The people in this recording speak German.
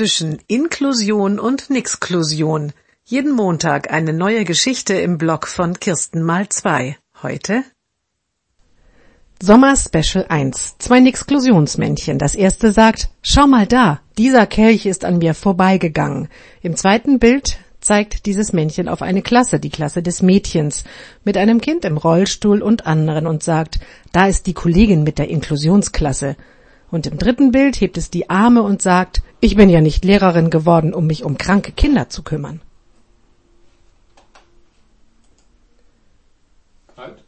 zwischen Inklusion und Nixklusion. Jeden Montag eine neue Geschichte im Blog von Kirsten mal zwei. Heute Sommer Special 1. Zwei Nixklusionsmännchen. Das erste sagt, schau mal da, dieser Kelch ist an mir vorbeigegangen. Im zweiten Bild zeigt dieses Männchen auf eine Klasse, die Klasse des Mädchens, mit einem Kind im Rollstuhl und anderen und sagt, da ist die Kollegin mit der Inklusionsklasse. Und im dritten Bild hebt es die Arme und sagt, ich bin ja nicht Lehrerin geworden, um mich um kranke Kinder zu kümmern. Halt.